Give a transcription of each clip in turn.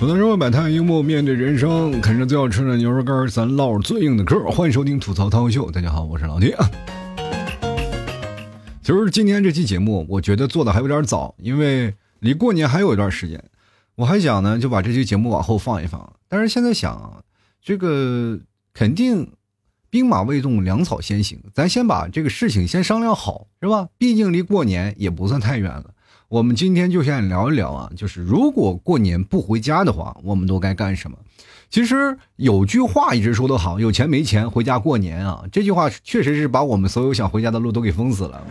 吐槽社会百态，幽默面对人生，啃着最好吃的牛肉干咱唠最硬的嗑欢迎收听吐槽涛秀，大家好，我是老铁。其实今天这期节目，我觉得做的还有点早，因为离过年还有一段时间。我还想呢，就把这期节目往后放一放。但是现在想，这个肯定兵马未动，粮草先行，咱先把这个事情先商量好，是吧？毕竟离过年也不算太远了。我们今天就先聊一聊啊，就是如果过年不回家的话，我们都该干什么？其实有句话一直说的好，有钱没钱回家过年啊。这句话确实是把我们所有想回家的路都给封死了。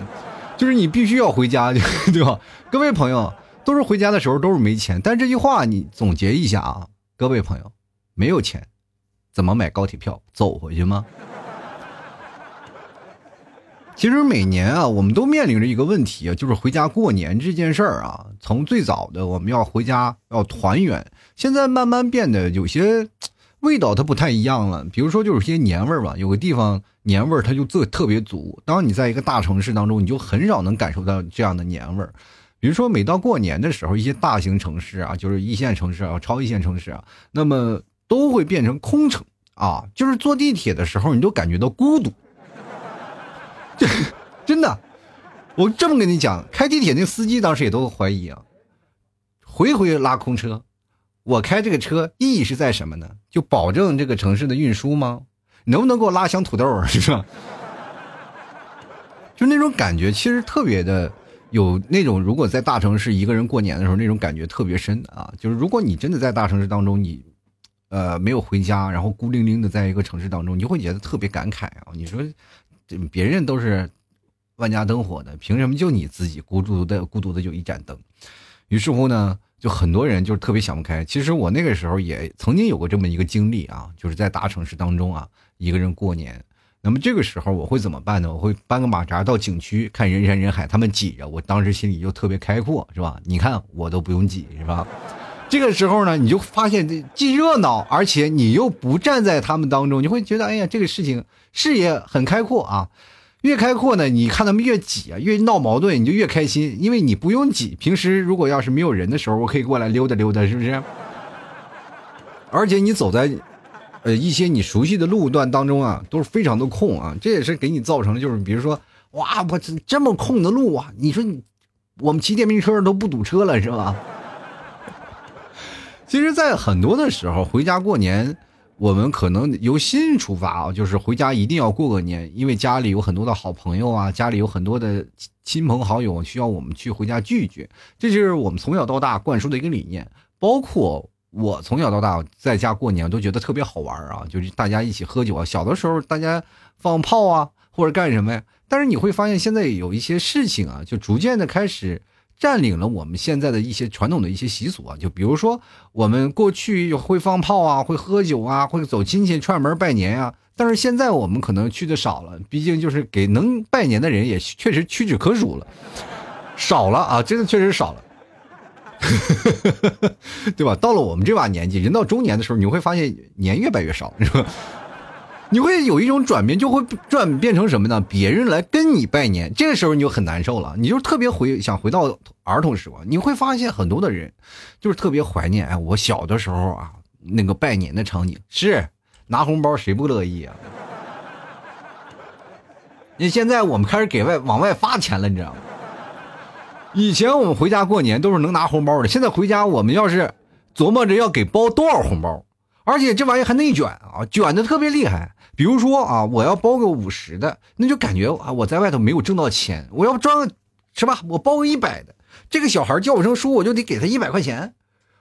就是你必须要回家，对吧？各位朋友，都是回家的时候都是没钱，但这句话你总结一下啊，各位朋友，没有钱，怎么买高铁票走回去吗？其实每年啊，我们都面临着一个问题啊，就是回家过年这件事儿啊。从最早的我们要回家要团圆，现在慢慢变得有些味道它不太一样了。比如说，就是些年味儿吧，有个地方年味儿它就特特别足。当你在一个大城市当中，你就很少能感受到这样的年味儿。比如说，每到过年的时候，一些大型城市啊，就是一线城市啊、超一线城市啊，那么都会变成空城啊。就是坐地铁的时候，你都感觉到孤独。真的，我这么跟你讲，开地铁那司机当时也都怀疑啊，回回拉空车，我开这个车意义是在什么呢？就保证这个城市的运输吗？能不能给我拉箱土豆？是吧？就那种感觉，其实特别的有那种，如果在大城市一个人过年的时候，那种感觉特别深啊。就是如果你真的在大城市当中，你呃没有回家，然后孤零零的在一个城市当中，你会觉得特别感慨啊。你说。别人都是万家灯火的，凭什么就你自己孤独的孤独的就一盏灯？于是乎呢，就很多人就特别想不开。其实我那个时候也曾经有过这么一个经历啊，就是在大城市当中啊，一个人过年。那么这个时候我会怎么办呢？我会搬个马扎到景区看人山人海，他们挤着，我当时心里就特别开阔，是吧？你看我都不用挤，是吧？这个时候呢，你就发现这既热闹，而且你又不站在他们当中，你会觉得，哎呀，这个事情视野很开阔啊。越开阔呢，你看他们越挤啊，越闹矛盾，你就越开心，因为你不用挤。平时如果要是没有人的时候，我可以过来溜达溜达，是不是？而且你走在，呃，一些你熟悉的路段当中啊，都是非常的空啊。这也是给你造成，就是比如说，哇，我这这么空的路啊，你说你，我们骑电瓶车都不堵车了，是吧？其实，在很多的时候，回家过年，我们可能由心出发啊，就是回家一定要过个年，因为家里有很多的好朋友啊，家里有很多的亲朋好友需要我们去回家聚聚，这就是我们从小到大灌输的一个理念。包括我从小到大在家过年，都觉得特别好玩啊，就是大家一起喝酒啊。小的时候，大家放炮啊，或者干什么呀？但是你会发现，现在有一些事情啊，就逐渐的开始。占领了我们现在的一些传统的一些习俗啊，就比如说我们过去会放炮啊，会喝酒啊，会走亲戚串门拜年啊。但是现在我们可能去的少了，毕竟就是给能拜年的人也确实屈指可数了，少了啊，真的确实少了，对吧？到了我们这把年纪，人到中年的时候，你会发现年越拜越少，是吧？你会有一种转变，就会转变成什么呢？别人来跟你拜年，这个时候你就很难受了，你就特别回想回到儿童时光。你会发现很多的人，就是特别怀念哎，我小的时候啊，那个拜年的场景是拿红包，谁不乐意啊？你现在我们开始给外往外发钱了，你知道吗？以前我们回家过年都是能拿红包的，现在回家我们要是琢磨着要给包多少红包，而且这玩意还内卷啊，卷的特别厉害。比如说啊，我要包个五十的，那就感觉啊，我在外头没有挣到钱。我要赚个，是吧？我包个一百的，这个小孩叫我声叔，我就得给他一百块钱。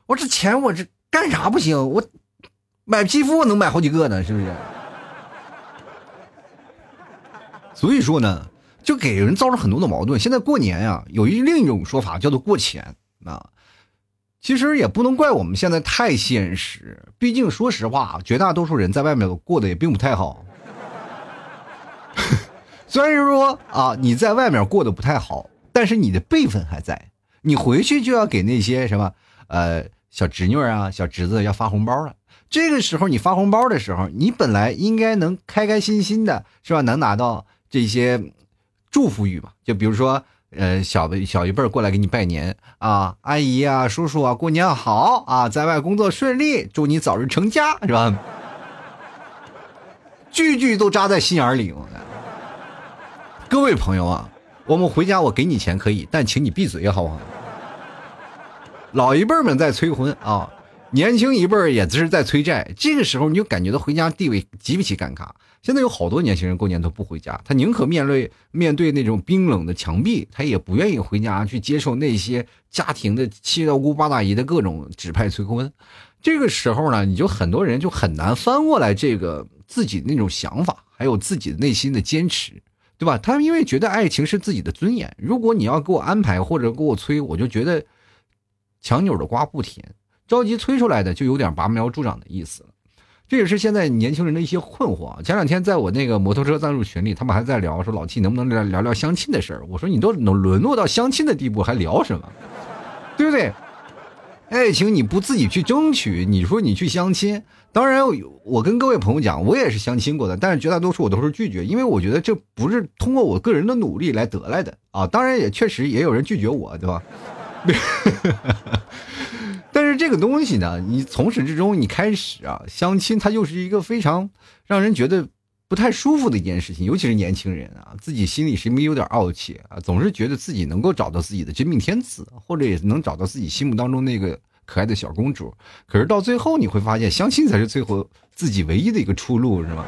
我这钱我这干啥不行？我买皮肤我能买好几个呢，是不是？所以说呢，就给人造成很多的矛盾。现在过年呀，有一另一种说法叫做过钱啊。其实也不能怪我们现在太现实，毕竟说实话，绝大多数人在外面过得也并不太好。虽然说啊，你在外面过得不太好，但是你的辈分还在，你回去就要给那些什么呃小侄女啊、小侄子要发红包了。这个时候你发红包的时候，你本来应该能开开心心的，是吧？能拿到这些祝福语嘛？就比如说。呃，小的小一辈过来给你拜年啊，阿姨啊，叔叔啊，过年好啊，在外工作顺利，祝你早日成家，是吧？句句都扎在心眼里。各位朋友啊，我们回家我给你钱可以，但请你闭嘴好不好？老一辈们在催婚啊，年轻一辈也只是在催债，这个时候你就感觉到回家地位极其尴尬。现在有好多年轻人过年都不回家，他宁可面对面对那种冰冷的墙壁，他也不愿意回家去接受那些家庭的七大姑八大姨的各种指派催婚。这个时候呢，你就很多人就很难翻过来这个自己那种想法，还有自己内心的坚持，对吧？他因为觉得爱情是自己的尊严，如果你要给我安排或者给我催，我就觉得强扭的瓜不甜，着急催出来的就有点拔苗助长的意思了。这也是现在年轻人的一些困惑。前两天在我那个摩托车赞助群里，他们还在聊说老七能不能聊聊聊相亲的事儿。我说你都能沦落到相亲的地步，还聊什么？对不对？爱情你不自己去争取，你说你去相亲，当然我跟各位朋友讲，我也是相亲过的，但是绝大多数我都是拒绝，因为我觉得这不是通过我个人的努力来得来的啊。当然也确实也有人拒绝我，对吧？这个东西呢，你从始至终，你开始啊，相亲它就是一个非常让人觉得不太舒服的一件事情，尤其是年轻人啊，自己心里是没有点傲气啊，总是觉得自己能够找到自己的真命天子，或者也能找到自己心目当中那个可爱的小公主。可是到最后，你会发现，相亲才是最后自己唯一的一个出路，是吗？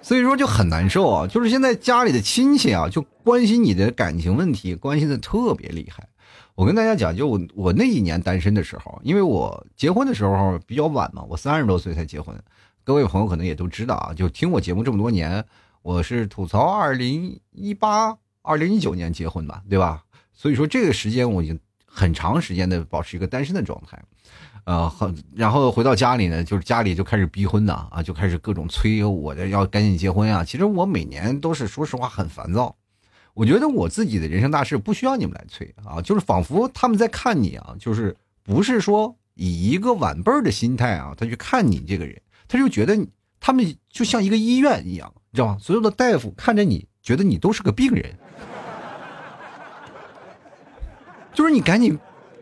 所以说就很难受啊，就是现在家里的亲戚啊，就关心你的感情问题，关心的特别厉害。我跟大家讲，就我我那一年单身的时候，因为我结婚的时候比较晚嘛，我三十多岁才结婚。各位朋友可能也都知道啊，就听我节目这么多年，我是吐槽二零一八、二零一九年结婚吧，对吧？所以说这个时间我已经很长时间的保持一个单身的状态，呃，很然后回到家里呢，就是家里就开始逼婚呐，啊，就开始各种催我的要赶紧结婚啊。其实我每年都是说实话很烦躁。我觉得我自己的人生大事不需要你们来催啊，就是仿佛他们在看你啊，就是不是说以一个晚辈儿的心态啊，他去看你这个人，他就觉得他们就像一个医院一样，你知道吗？所有的大夫看着你，觉得你都是个病人，就是你赶紧，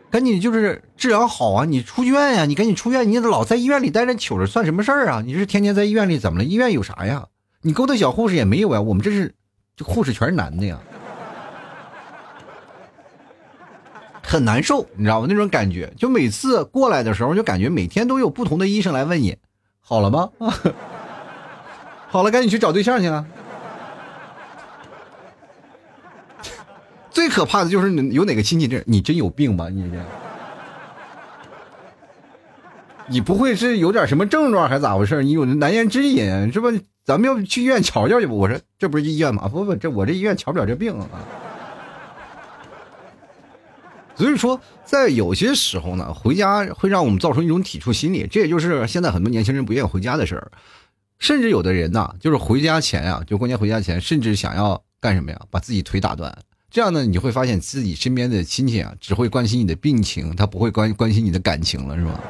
赶紧就是治疗好啊，你出院呀，你赶紧出院，你老在医院里待着糗着算什么事儿啊？你是天天在医院里怎么了？医院有啥呀？你勾搭小护士也没有呀？我们这是。这护士全是男的呀，很难受，你知道吗？那种感觉，就每次过来的时候，就感觉每天都有不同的医生来问你，好了吗？好了，赶紧去找对象去了。最可怕的就是有哪个亲戚这，你真有病吧？你这，你不会是有点什么症状还是咋回事？你有难言之隐是吧？咱们要去医院瞧瞧去吧。我说这不是医院吗？不不，这我这医院瞧不了这病啊。所以说，在有些时候呢，回家会让我们造成一种抵触心理，这也就是现在很多年轻人不愿意回家的事儿。甚至有的人呢，就是回家前啊，就过年回家前，甚至想要干什么呀？把自己腿打断。这样呢，你会发现自己身边的亲戚啊，只会关心你的病情，他不会关关心你的感情了，是吧？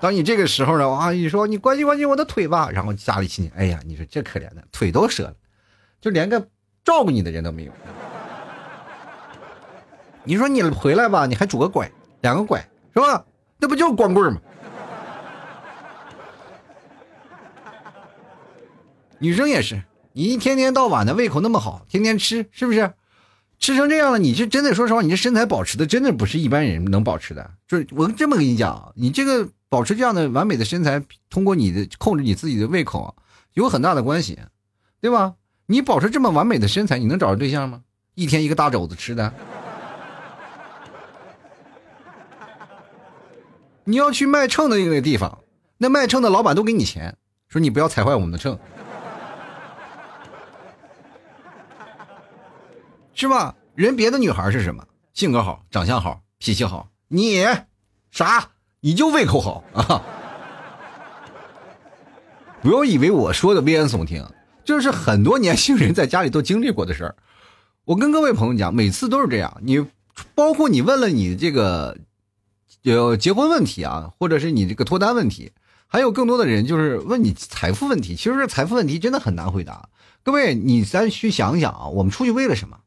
当你这个时候呢，啊，你说你关心关心我的腿吧，然后家里亲戚，哎呀，你说这可怜的腿都折了，就连个照顾你的人都没有。你说你回来吧，你还拄个拐，两个拐是吧？那不就光棍吗？女生也是，你一天天到晚的胃口那么好，天天吃，是不是？吃成这样了，你这真的说实话，你这身材保持的真的不是一般人能保持的。就是我这么跟你讲，你这个。保持这样的完美的身材，通过你的控制你自己的胃口，有很大的关系，对吧？你保持这么完美的身材，你能找着对象吗？一天一个大肘子吃的，你要去卖秤的那个地方，那卖秤的老板都给你钱，说你不要踩坏我们的秤，是吧？人别的女孩是什么？性格好，长相好，脾气好，你啥？你就胃口好 啊！不要以为我说的危言耸听，这是很多年轻人在家里都经历过的事儿。我跟各位朋友讲，每次都是这样。你包括你问了你这个有结婚问题啊，或者是你这个脱单问题，还有更多的人就是问你财富问题。其实财富问题真的很难回答。各位，你咱去想想啊，我们出去为了什么？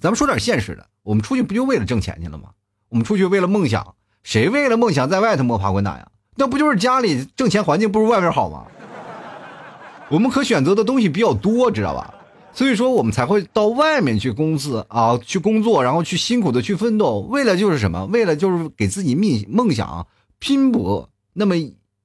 咱们说点现实的，我们出去不就为了挣钱去了吗？我们出去为了梦想，谁为了梦想在外头摸爬滚打呀？那不就是家里挣钱环境不如外边好吗？我们可选择的东西比较多，知道吧？所以说我们才会到外面去公司啊，去工作，然后去辛苦的去奋斗，为了就是什么？为了就是给自己梦梦想拼搏那么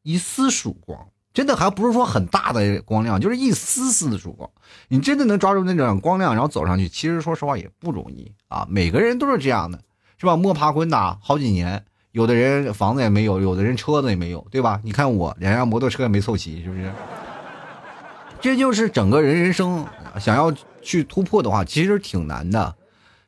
一丝曙光。真的还不是说很大的光亮，就是一丝丝的曙光。你真的能抓住那种光亮，然后走上去，其实说实话也不容易啊。每个人都是这样的，是吧？摸爬滚打好几年，有的人房子也没有，有的人车子也没有，对吧？你看我两辆摩托车也没凑齐，是不是？这就是整个人人生想要去突破的话，其实挺难的。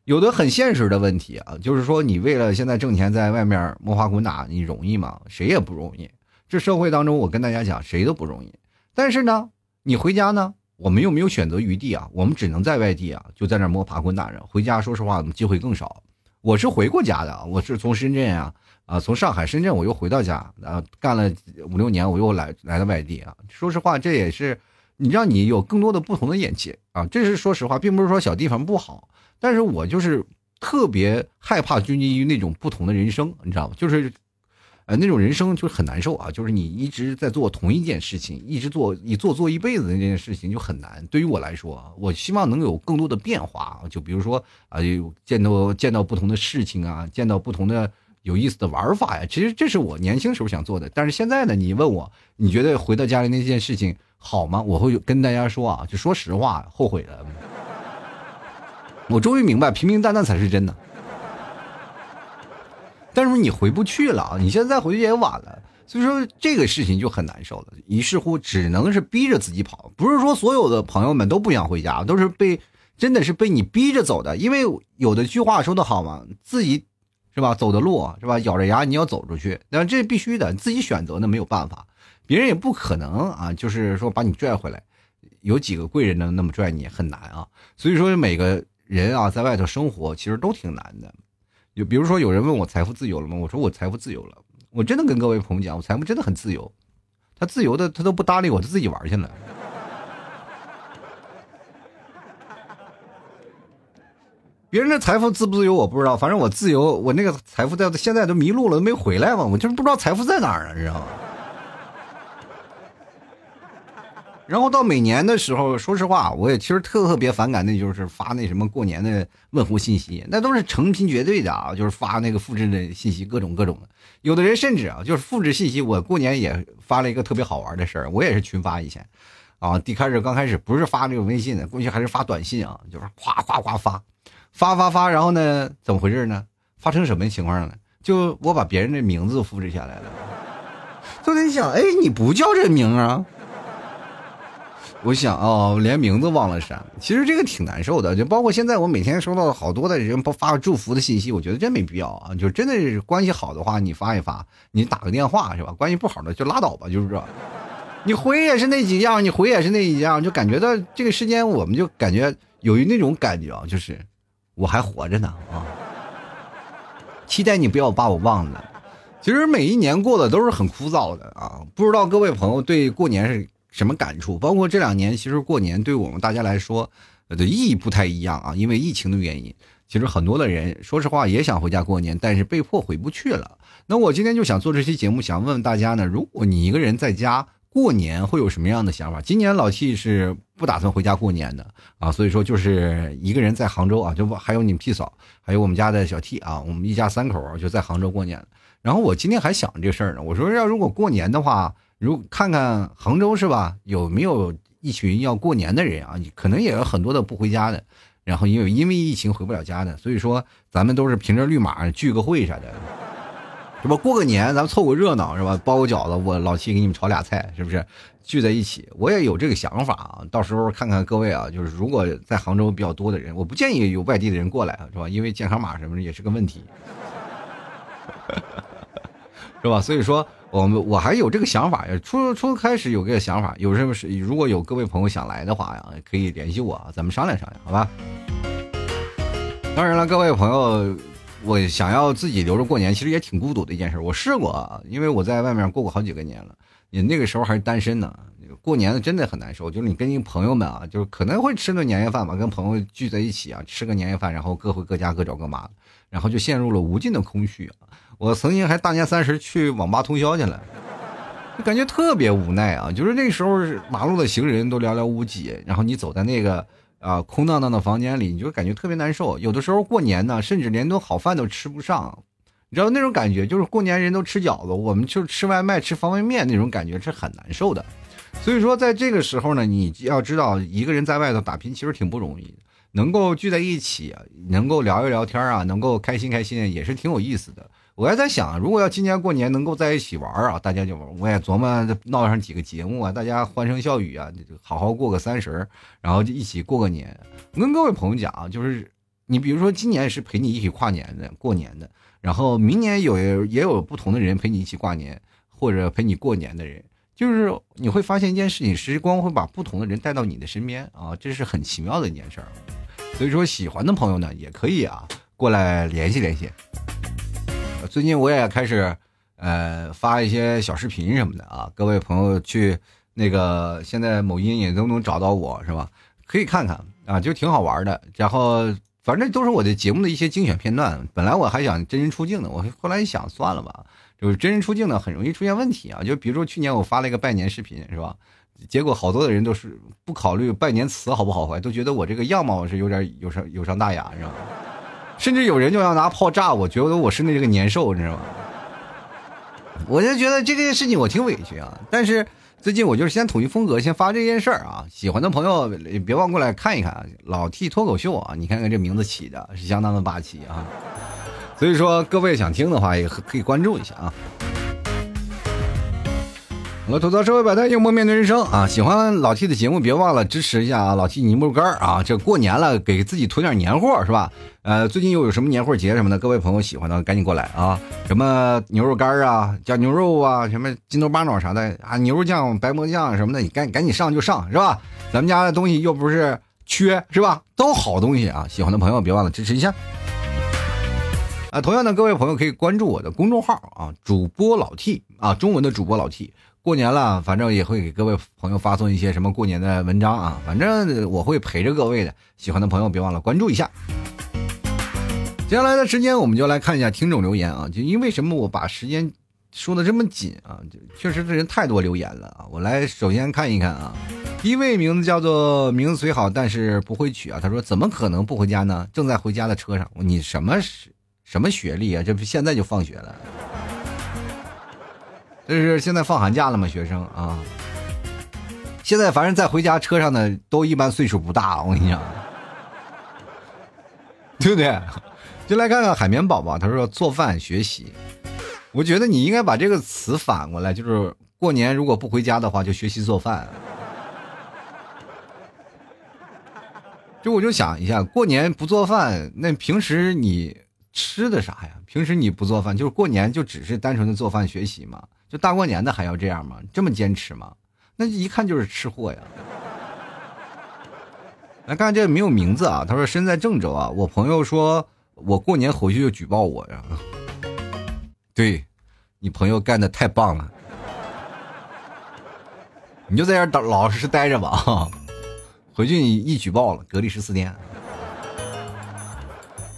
有的很现实的问题啊，就是说你为了现在挣钱，在外面摸爬滚打，你容易吗？谁也不容易。这社会当中，我跟大家讲，谁都不容易。但是呢，你回家呢，我们又没有选择余地啊，我们只能在外地啊，就在那摸爬滚打着。回家，说实话，机会更少。我是回过家的，我是从深圳啊，啊，从上海、深圳，我又回到家，啊，干了五六年，我又来来到外地啊。说实话，这也是你让你有更多的不同的眼界啊。这是说实话，并不是说小地方不好，但是我就是特别害怕拘泥于那种不同的人生，你知道吗？就是。呃，那种人生就很难受啊，就是你一直在做同一件事情，一直做一做做一辈子的那件事情就很难。对于我来说，我希望能有更多的变化，就比如说啊，有见到见到不同的事情啊，见到不同的有意思的玩法呀。其实这是我年轻时候想做的，但是现在呢，你问我，你觉得回到家里那件事情好吗？我会跟大家说啊，就说实话，后悔了。我终于明白，平平淡淡才是真的。但是你回不去了啊！你现在回去也晚了，所以说这个事情就很难受了。于是乎，只能是逼着自己跑。不是说所有的朋友们都不想回家，都是被真的是被你逼着走的。因为有的句话说的好嘛，自己是吧走的路是吧，咬着牙你要走出去，那这必须的，你自己选择那没有办法，别人也不可能啊，就是说把你拽回来。有几个贵人能那么拽你，很难啊。所以说每个人啊，在外头生活其实都挺难的。就比如说，有人问我财富自由了吗？我说我财富自由了。我真的跟各位朋友讲，我财富真的很自由。他自由的，他都不搭理我，他自己玩去了。别人的财富自不自由我不知道，反正我自由。我那个财富在现在都迷路了，都没回来嘛。我就是不知道财富在哪儿啊，你，知道吗？然后到每年的时候，说实话，我也其实特特别反感，那就是发那什么过年的问候信息，那都是成群结队的啊，就是发那个复制的信息，各种各种的。有的人甚至啊，就是复制信息。我过年也发了一个特别好玩的事儿，我也是群发以前，啊，一开始刚开始不是发这个微信的，过去还是发短信啊，就是夸夸夸发，发发发，然后呢，怎么回事呢？发成什么情况呢？就我把别人的名字复制下来了，就在想，哎，你不叫这名啊？我想哦，连名字忘了删，其实这个挺难受的。就包括现在，我每天收到好多的人不发祝福的信息，我觉得真没必要啊。就真的是关系好的话，你发一发，你打个电话是吧？关系不好的就拉倒吧，就是这。你回也是那几样，你回也是那一样，就感觉到这个时间，我们就感觉有一那种感觉啊，就是我还活着呢啊。期待你不要把我忘了。其实每一年过的都是很枯燥的啊，不知道各位朋友对过年是。什么感触？包括这两年，其实过年对我们大家来说的意义不太一样啊，因为疫情的原因，其实很多的人说实话也想回家过年，但是被迫回不去了。那我今天就想做这期节目，想问问大家呢，如果你一个人在家过年，会有什么样的想法？今年老 T 是不打算回家过年的啊，所以说就是一个人在杭州啊，就还有你们 P 嫂，还有我们家的小 T 啊，我们一家三口就在杭州过年。然后我今天还想这事儿呢，我说要如果过年的话。如看看杭州是吧？有没有一群要过年的人啊？可能也有很多的不回家的，然后因为因为疫情回不了家的，所以说咱们都是凭着绿码聚个会啥的，是吧？过个年咱们凑个热闹是吧？包个饺子，我老七给你们炒俩菜，是不是？聚在一起，我也有这个想法啊。到时候看看各位啊，就是如果在杭州比较多的人，我不建议有外地的人过来，是吧？因为健康码什么的也是个问题，是吧？所以说。我们我还有这个想法呀，初初开始有个想法，有什么是如果有各位朋友想来的话呀，可以联系我，咱们商量商量，好吧？当然了，各位朋友，我想要自己留着过年，其实也挺孤独的一件事。我试过，因为我在外面过过好几个年了，你那个时候还是单身呢，过年的真的很难受，就是你跟你朋友们啊，就是可能会吃顿年夜饭吧，跟朋友聚在一起啊，吃个年夜饭，然后各回各家各找各妈，然后就陷入了无尽的空虚。我曾经还大年三十去网吧通宵去了，感觉特别无奈啊。就是那时候马路的行人都寥寥无几，然后你走在那个啊空荡荡的房间里，你就感觉特别难受。有的时候过年呢，甚至连顿好饭都吃不上。你知道那种感觉，就是过年人都吃饺子，我们就吃外卖吃方便面那种感觉是很难受的。所以说，在这个时候呢，你要知道，一个人在外头打拼其实挺不容易的。能够聚在一起，能够聊一聊天啊，能够开心开心，也是挺有意思的。我还在想，如果要今年过年能够在一起玩啊，大家就我也琢磨闹上几个节目啊，大家欢声笑语啊，好好过个三十，然后就一起过个年。跟各位朋友讲啊，就是你比如说今年是陪你一起跨年的过年的。然后明年有也有不同的人陪你一起挂年，或者陪你过年的人，就是你会发现一件事情，时光会把不同的人带到你的身边啊，这是很奇妙的一件事儿。所以说，喜欢的朋友呢，也可以啊过来联系联系。最近我也开始呃发一些小视频什么的啊，各位朋友去那个现在某音也都能找到我是吧？可以看看啊，就挺好玩的。然后。反正都是我的节目的一些精选片段。本来我还想真人出镜的，我后来一想，算了吧。就是真人出镜呢，很容易出现问题啊。就比如说去年我发了一个拜年视频，是吧？结果好多的人都是不考虑拜年词好不好坏，都觉得我这个样貌是有点有伤有伤大雅，是吧？甚至有人就要拿炮炸我，觉得我是那个年兽，你知道吗？我就觉得这件事情我挺委屈啊，但是。最近我就是先统一风格，先发这件事儿啊！喜欢的朋友别忘过来看一看啊！老 T 脱口秀啊，你看看这名字起的是相当的霸气啊！所以说各位想听的话也可以关注一下啊！我吐槽社会百态，幽默面对人生啊！喜欢老 T 的节目，别忘了支持一下啊！老 T 泥木干啊！这过年了，给自己囤点年货是吧？呃，最近又有什么年货节什么的，各位朋友喜欢的赶紧过来啊！什么牛肉干啊，酱牛肉啊，什么筋头巴脑啥的啊，牛肉酱、白馍酱什么的，你赶赶紧上就上是吧？咱们家的东西又不是缺是吧？都好东西啊！喜欢的朋友别忘了支持一下。啊，同样的，各位朋友可以关注我的公众号啊，主播老 T 啊，中文的主播老 T。过年了，反正也会给各位朋友发送一些什么过年的文章啊，反正我会陪着各位的。喜欢的朋友别忘了关注一下。接下来的时间，我们就来看一下听众留言啊。就因为什么我把时间说的这么紧啊？就确实这人太多留言了啊。我来首先看一看啊，第一位名字叫做名字虽好，但是不会取啊。他说怎么可能不回家呢？正在回家的车上。你什么什么学历啊？这不现在就放学了。这是现在放寒假了吗？学生啊，现在反正在回家车上呢，都一般岁数不大。我跟你讲，对不对？就来看看海绵宝宝，他说做饭学习。我觉得你应该把这个词反过来，就是过年如果不回家的话，就学习做饭。就我就想一下，过年不做饭，那平时你吃的啥呀？平时你不做饭，就是过年就只是单纯的做饭学习嘛？就大过年的还要这样吗？这么坚持吗？那一看就是吃货呀！来看这没有名字啊，他说身在郑州啊，我朋友说我过年回去就举报我呀。对，你朋友干的太棒了，你就在这儿老实待着吧，回去你一举报了，隔离十四天。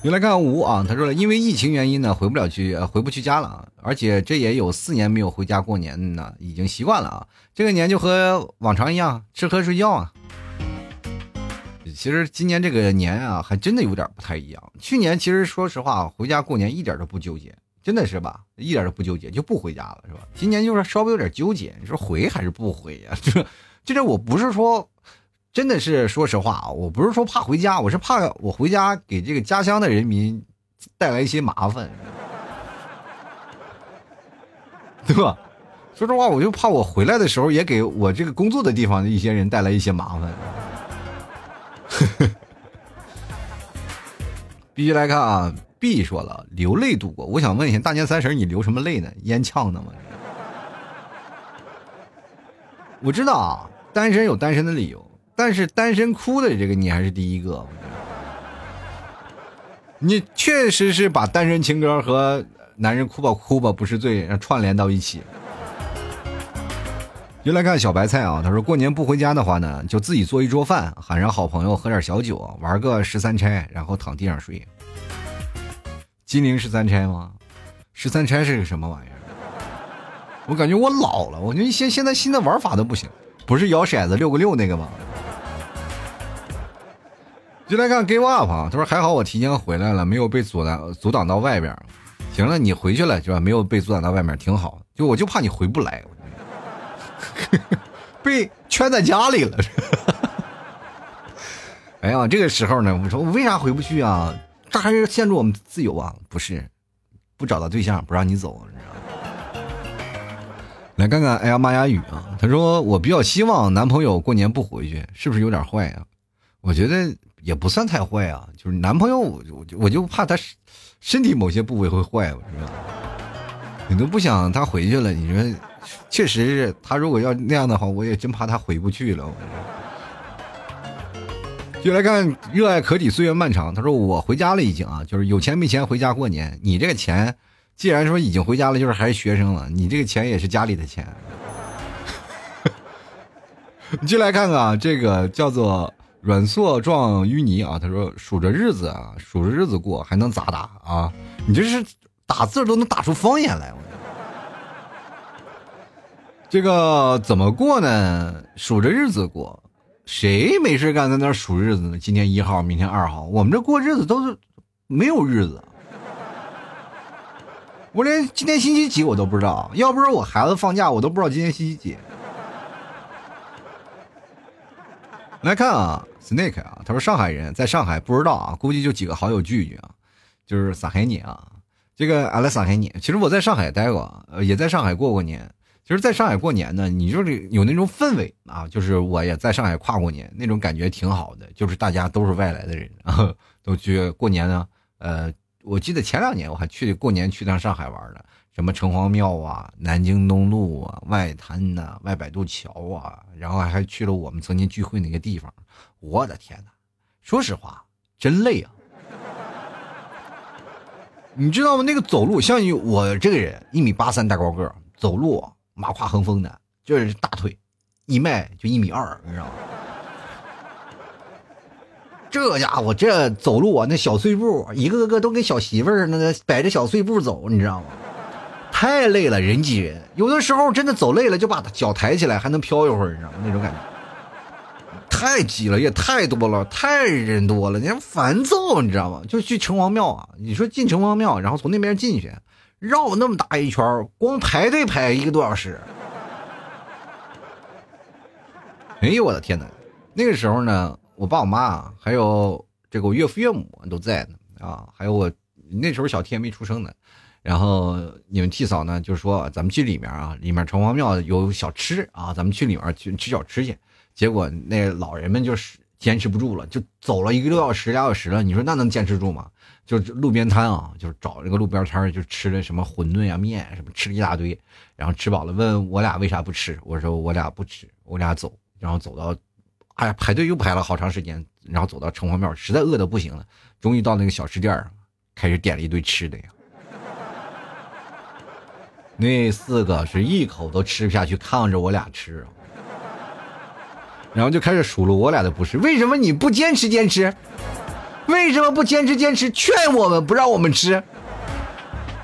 又来看吴啊，他说了，因为疫情原因呢，回不了去，回不去家了，而且这也有四年没有回家过年呢，已经习惯了啊。这个年就和往常一样，吃喝睡觉啊。其实今年这个年啊，还真的有点不太一样。去年其实说实话，回家过年一点都不纠结，真的是吧？一点都不纠结，就不回家了，是吧？今年就是稍微有点纠结，你说回还是不回呀？这，这我不是说。真的是，说实话啊，我不是说怕回家，我是怕我回家给这个家乡的人民带来一些麻烦，对吧？说实话，我就怕我回来的时候也给我这个工作的地方的一些人带来一些麻烦。必须来看啊！B 说了，流泪度过。我想问一下，大年三十你流什么泪呢？烟呛的吗？我知道啊，单身有单身的理由。但是单身哭的这个你还是第一个，你确实是把单身情歌和男人哭吧哭吧不是罪串联到一起。就来看小白菜啊，他说过年不回家的话呢，就自己做一桌饭，喊上好朋友喝点小酒，玩个十三钗，然后躺地上睡。金陵十三钗吗？十三钗是个什么玩意儿？我感觉我老了，我觉得现现在新的玩法都不行，不是摇骰子六个六那个吗？就来看 Give Up 啊，他说还好我提前回来了，没有被阻挡阻挡到外边。行了，你回去了是吧？没有被阻挡到外面，挺好。就我就怕你回不来。被圈在家里了，哎呀，这个时候呢，我说我为啥回不去啊？这还是限制我们自由啊？不是，不找到对象不让你走，你知道吗？来看看，哎呀妈呀雨啊！他说我比较希望男朋友过年不回去，是不是有点坏啊？我觉得也不算太坏啊，就是男朋友，我就我就怕他身体某些部位会坏，我知道。你都不想他回去了，你说？确实是他如果要那样的话，我也真怕他回不去了。就来看热爱可抵岁月漫长。他说我回家了已经啊，就是有钱没钱回家过年。你这个钱，既然说已经回家了，就是还是学生了，你这个钱也是家里的钱。你就来看看啊，这个叫做软塑状淤泥啊。他说数着日子啊，数着日子过，还能咋打啊？你这是打字都能打出方言来。我这个怎么过呢？数着日子过，谁没事干在那数日子呢？今天一号，明天二号，我们这过日子都是没有日子。我连今天星期几我都不知道，要不是我孩子放假，我都不知道今天星期几。来看啊，Snake 啊，他说上海人在上海不知道啊，估计就几个好友聚聚啊，就是撒海你啊，这个阿拉撒海你。其实我在上海待过，呃，也在上海过过年。其实，在上海过年呢，你就是有那种氛围啊，就是我也在上海跨过年，那种感觉挺好的。就是大家都是外来的人，然后都去过年呢。呃，我记得前两年我还去过年去趟上海玩了，什么城隍庙啊、南京东路啊、外滩呐、外摆渡桥啊，然后还去了我们曾经聚会那个地方。我的天哪，说实话，真累啊！你知道吗？那个走路，像我这个人一米八三大高个，走路。马胯横风的，就是大腿，一迈就一米二，你知道吗？这家伙这走路啊，那小碎步，一个个都跟小媳妇儿那个摆着小碎步走，你知道吗？太累了，人挤人，有的时候真的走累了，就把脚抬起来，还能飘一会儿，你知道吗？那种感觉太挤了，也太多了，太人多了，你烦躁，你知道吗？就去城隍庙啊，你说进城隍庙，然后从那边进去。绕那么大一圈，光排队排一个多小时。哎呦我的天哪！那个时候呢，我爸我妈还有这个我岳父岳母都在呢啊，还有我那时候小天没出生呢。然后你们替嫂呢就说咱们去里面啊，里面城隍庙有小吃啊，咱们去里面去吃小吃去。结果那老人们就是坚持不住了，就走了一个多小时俩小时了。你说那能坚持住吗？就路边摊啊，就是找那个路边摊就吃的什么馄饨呀、面什么，吃了一大堆，然后吃饱了，问我俩为啥不吃？我说我俩不吃，我俩走，然后走到，哎呀，排队又排了好长时间，然后走到城隍庙，实在饿的不行了，终于到那个小吃店开始点了一堆吃的呀。那四个是一口都吃不下去，看着我俩吃，然后就开始数落我俩的不是，为什么你不坚持坚持？为什么不坚持坚持？劝我们不让我们吃。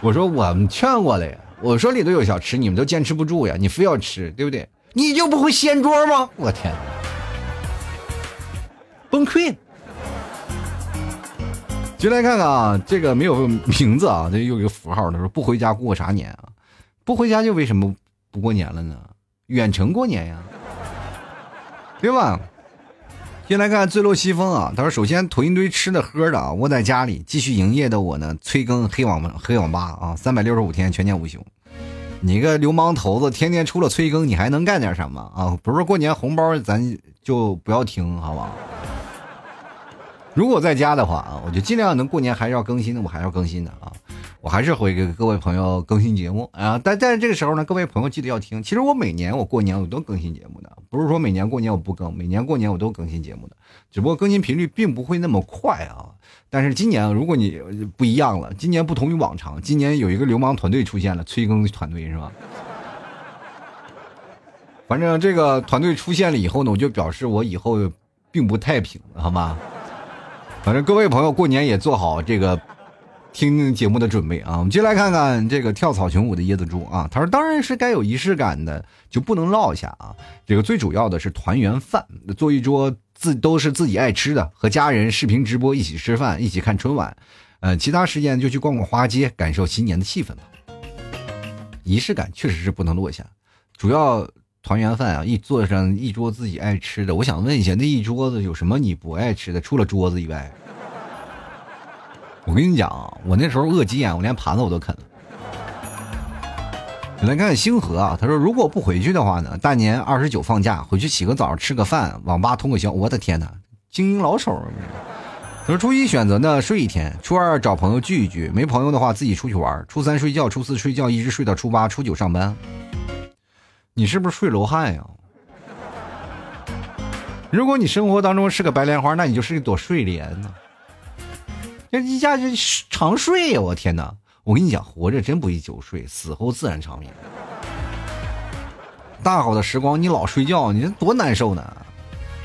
我说我们劝过了呀。我说里头有小吃，你们都坚持不住呀。你非要吃，对不对？你就不会掀桌吗？我天，崩溃。进来看看啊，这个没有名字啊，这又一个符号。他说不回家过啥年啊？不回家就为什么不过年了呢？远程过年呀，对吧？先来看醉落西风啊，他说：“首先囤一堆吃的喝的啊，窝在家里继续营业的我呢，催更黑网黑网吧啊，三百六十五天全年无休。你个流氓头子，天天除了催更，你还能干点什么啊？不是过年红包，咱就不要听，好不好？如果在家的话啊，我就尽量能过年还是要更新的，我还要更新的啊。”我还是会给各位朋友更新节目啊，但在这个时候呢，各位朋友记得要听。其实我每年我过年我都更新节目的，不是说每年过年我不更，每年过年我都更新节目的，只不过更新频率并不会那么快啊。但是今年如果你不一样了，今年不同于往常，今年有一个流氓团队出现了，催更团队是吧？反正这个团队出现了以后呢，我就表示我以后并不太平，好吗？反正各位朋友过年也做好这个听听节目的准备啊。我们接下来看看这个跳草裙舞的椰子猪啊，他说当然是该有仪式感的，就不能落下啊。这个最主要的是团圆饭，做一桌自都是自己爱吃的，和家人视频直播一起吃饭，一起看春晚。呃，其他时间就去逛逛花街，感受新年的气氛吧。仪式感确实是不能落下，主要团圆饭啊，一坐上一桌自己爱吃的。我想问一下，那一桌子有什么你不爱吃的？除了桌子以外，我跟你讲，我那时候饿急眼，我连盘子我都啃了。来看星河啊，他说如果不回去的话呢，大年二十九放假回去洗个澡，吃个饭，网吧通个宵。我的天哪，精英老手。他说初一选择呢睡一天，初二找朋友聚一聚，没朋友的话自己出去玩。初三睡觉，初四睡觉，一直睡到初八，初九上班。你是不是睡罗汉呀？如果你生活当中是个白莲花，那你就是一朵睡莲呢。这一下就长睡呀！我天哪！我跟你讲，活着真不宜久睡，死后自然长眠。大好的时光你老睡觉，你这多难受呢！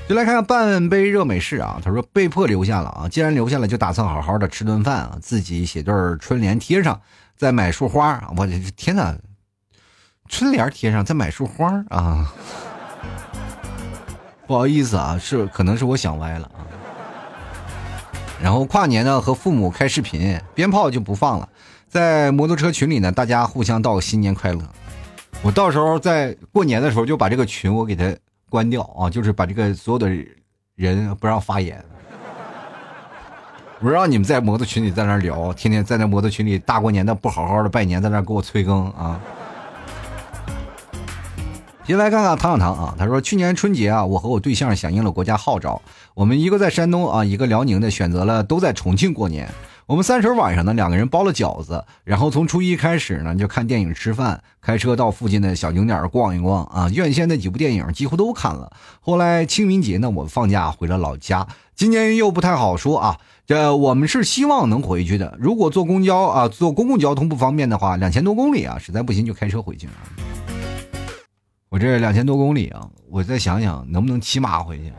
就来看看半杯热美式啊，他说被迫留下了啊，既然留下了，就打算好好的吃顿饭啊，自己写对春联贴上，再买束花啊！我天哪，春联贴上再买束花啊！不好意思啊，是可能是我想歪了啊。然后跨年呢，和父母开视频，鞭炮就不放了，在摩托车群里呢，大家互相道个新年快乐。我到时候在过年的时候就把这个群我给他。关掉啊！就是把这个所有的人不让发言，不让你们在摩托群里在那聊，天天在那摩托群里大过年的不好好的拜年，在那给我催更啊！先来看看唐小唐啊，他说去年春节啊，我和我对象响应了国家号召，我们一个在山东啊，一个辽宁的，选择了都在重庆过年。我们三十晚上呢，两个人包了饺子，然后从初一开始呢，就看电影、吃饭，开车到附近的小景点逛一逛啊。院线那几部电影几乎都看了。后来清明节呢，我们放假回了老家。今年又不太好说啊，这我们是希望能回去的。如果坐公交啊，坐公共交通不方便的话，两千多公里啊，实在不行就开车回去啊。我这两千多公里啊，我再想想能不能骑马回去。